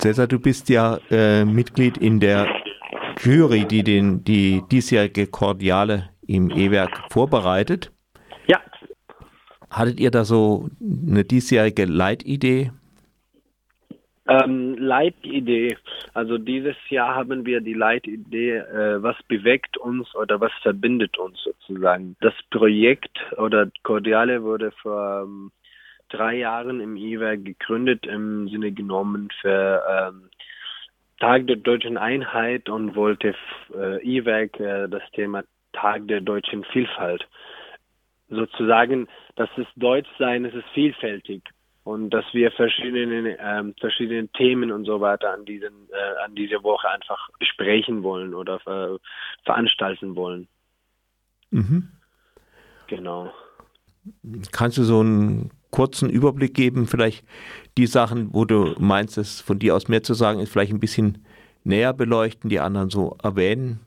Cesar, du bist ja äh, Mitglied in der Jury, die den, die diesjährige Kordiale im E-Werk vorbereitet. Ja. Hattet ihr da so eine diesjährige Leitidee? Ähm, Leitidee. Also dieses Jahr haben wir die Leitidee, äh, was bewegt uns oder was verbindet uns sozusagen. Das Projekt oder Cordiale wurde vor ähm, drei Jahren im E-Werk gegründet, im Sinne genommen für ähm, Tag der deutschen Einheit und wollte äh, E-Werk äh, das Thema Tag der deutschen Vielfalt sozusagen, dass es Deutsch sein, es ist vielfältig und dass wir verschiedene ähm, verschiedene Themen und so weiter an diesen äh, an diese Woche einfach besprechen wollen oder äh, veranstalten wollen. Mhm. Genau. Kannst du so einen kurzen Überblick geben, vielleicht die Sachen, wo du meinst, es von dir aus mehr zu sagen ist, vielleicht ein bisschen näher beleuchten, die anderen so erwähnen?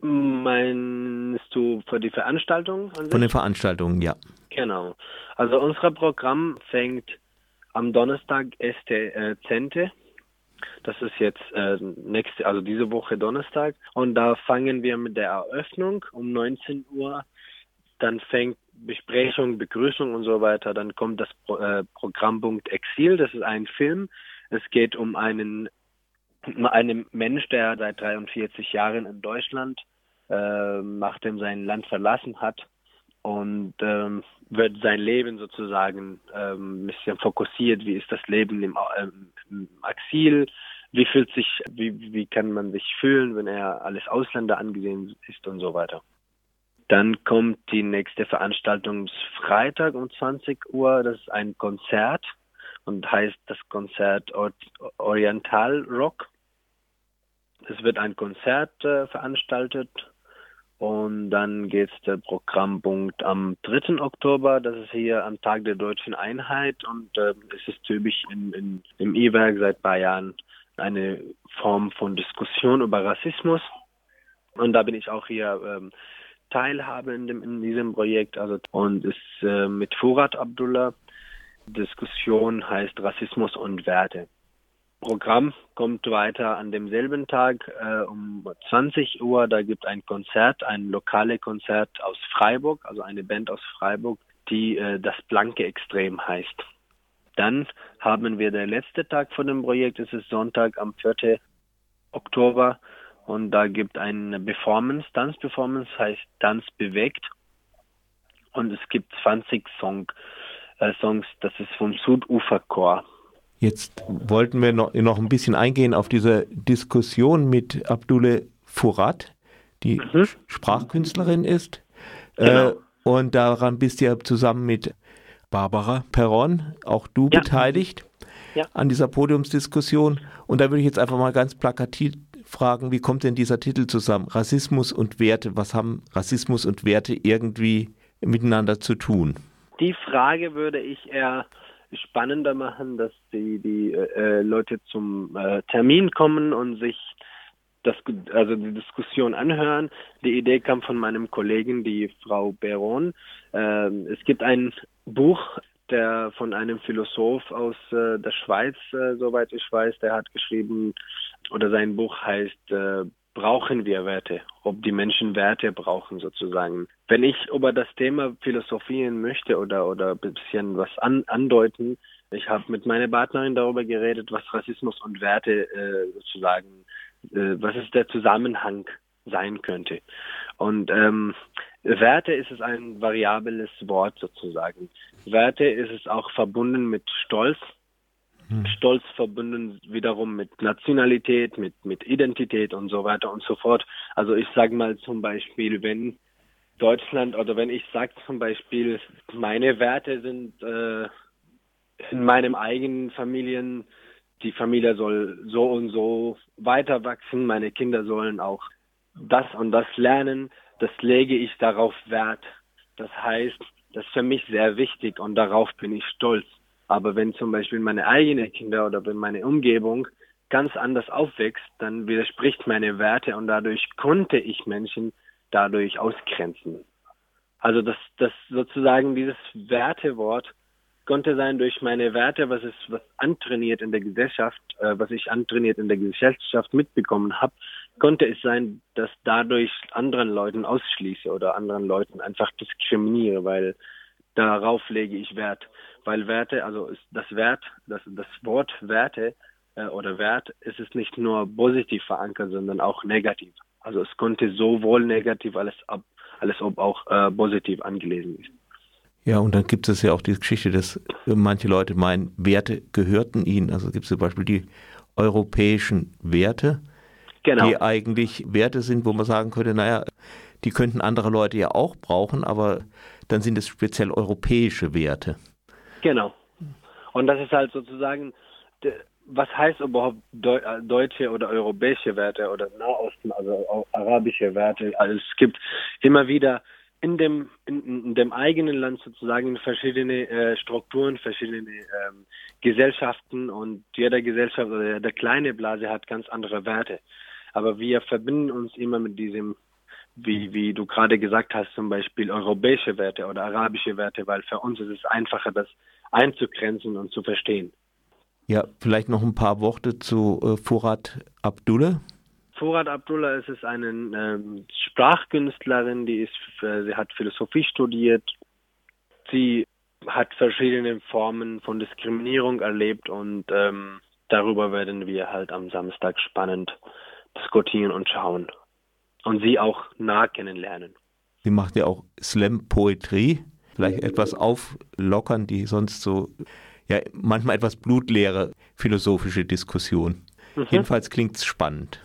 Meinst du für die Veranstaltung? Von den Veranstaltungen, ja. Genau. Also unser Programm fängt am Donnerstag Este äh, Zente. Das ist jetzt äh, nächste, also diese Woche Donnerstag. Und da fangen wir mit der Eröffnung um 19 Uhr. Dann fängt Besprechung, Begrüßung und so weiter. Dann kommt das Pro, äh, Programmpunkt Exil. Das ist ein Film. Es geht um einen, einen Mensch, der seit 43 Jahren in Deutschland, äh, nachdem sein Land verlassen hat, und ähm, wird sein Leben sozusagen ähm, ein bisschen fokussiert. Wie ist das Leben im, ähm, im Exil? Wie fühlt sich, wie, wie kann man sich fühlen, wenn er als Ausländer angesehen ist und so weiter. Dann kommt die nächste Veranstaltung Freitag um 20 Uhr. Das ist ein Konzert und heißt das Konzert Oriental Rock. Es wird ein Konzert äh, veranstaltet und dann geht der Programmpunkt am 3. Oktober. Das ist hier am Tag der deutschen Einheit und äh, es ist typisch in, in, im E-Werk seit ein paar Jahren eine Form von Diskussion über Rassismus. Und da bin ich auch hier ähm, Teilhabe in, dem, in diesem Projekt. Also und ist äh, mit Furat Abdullah. Diskussion heißt Rassismus und Werte. Programm kommt weiter an demselben Tag äh, um 20 Uhr. Da gibt ein Konzert, ein lokale Konzert aus Freiburg, also eine Band aus Freiburg, die äh, das blanke Extrem heißt. Dann haben wir der letzte Tag von dem Projekt. Es ist Sonntag am 4. Oktober und da gibt eine Performance, Tanzperformance heißt Tanz bewegt und es gibt 20 Song, äh, Songs, das ist vom Süduferchor. Jetzt wollten wir noch, noch ein bisschen eingehen auf diese Diskussion mit Abdule Furat, die mhm. Sprachkünstlerin ist. Genau. Äh, und daran bist du ja zusammen mit Barbara Perron, auch du ja. beteiligt ja. an dieser Podiumsdiskussion. Und da würde ich jetzt einfach mal ganz plakativ fragen, wie kommt denn dieser Titel zusammen? Rassismus und Werte, was haben Rassismus und Werte irgendwie miteinander zu tun? Die Frage würde ich eher spannender machen, dass die, die äh, Leute zum äh, Termin kommen und sich das, also die Diskussion anhören. Die Idee kam von meinem Kollegen, die Frau Beron. Ähm, es gibt ein Buch, der von einem Philosoph aus äh, der Schweiz, äh, soweit ich weiß, der hat geschrieben, oder sein Buch heißt äh, Brauchen wir Werte? Ob die Menschen Werte brauchen sozusagen. Wenn ich über das Thema philosophieren möchte oder oder ein bisschen was an, andeuten, ich habe mit meiner Partnerin darüber geredet, was Rassismus und Werte äh, sozusagen, äh, was ist der Zusammenhang sein könnte. Und ähm, Werte ist es ein variables Wort sozusagen. Werte ist es auch verbunden mit Stolz, hm. Stolz verbunden wiederum mit Nationalität, mit, mit Identität und so weiter und so fort. Also ich sage mal zum Beispiel, wenn Deutschland oder wenn ich sage zum Beispiel, meine Werte sind äh, in meinem eigenen Familien, die Familie soll so und so weiter wachsen, meine Kinder sollen auch das und das lernen, das lege ich darauf Wert. Das heißt, das ist für mich sehr wichtig und darauf bin ich stolz. Aber wenn zum Beispiel meine eigenen Kinder oder wenn meine Umgebung ganz anders aufwächst, dann widerspricht meine Werte und dadurch konnte ich Menschen dadurch ausgrenzen. Also das, das sozusagen dieses Wertewort konnte sein durch meine Werte, was es was antrainiert in der Gesellschaft, äh, was ich antrainiert in der Gesellschaft mitbekommen habe, konnte es sein, dass dadurch anderen Leuten ausschließe oder anderen Leuten einfach diskriminiere, weil darauf lege ich Wert. Weil Werte, also das Wert, das, das Wort Werte äh, oder Wert, ist es nicht nur positiv verankert, sondern auch negativ. Also es konnte sowohl negativ als, ob, als ob auch äh, positiv angelesen ist. Ja, und dann gibt es ja auch die Geschichte, dass manche Leute meinen, Werte gehörten ihnen. Also gibt es zum Beispiel die europäischen Werte, genau. die eigentlich Werte sind, wo man sagen könnte, naja, die könnten andere Leute ja auch brauchen, aber dann sind es speziell europäische Werte. Genau. Und das ist halt sozusagen, was heißt überhaupt deutsche oder europäische Werte oder Nahosten, also arabische Werte? Also es gibt immer wieder in dem, in, in dem eigenen Land sozusagen verschiedene äh, Strukturen, verschiedene ähm, Gesellschaften und jeder Gesellschaft oder der kleine Blase hat ganz andere Werte. Aber wir verbinden uns immer mit diesem, wie, wie du gerade gesagt hast, zum Beispiel europäische Werte oder arabische Werte, weil für uns ist es einfacher, das einzugrenzen und zu verstehen. Ja, vielleicht noch ein paar Worte zu äh, Furat Abdullah. Furat Abdullah ist es eine ähm, Sprachkünstlerin, die ist, äh, sie hat Philosophie studiert. Sie hat verschiedene Formen von Diskriminierung erlebt und ähm, darüber werden wir halt am Samstag spannend diskutieren und schauen und sie auch nah kennenlernen. Sie macht ja auch Slam-Poetrie, vielleicht etwas auflockern, die sonst so, ja, manchmal etwas blutleere philosophische Diskussion. Mhm. Jedenfalls klingt es spannend.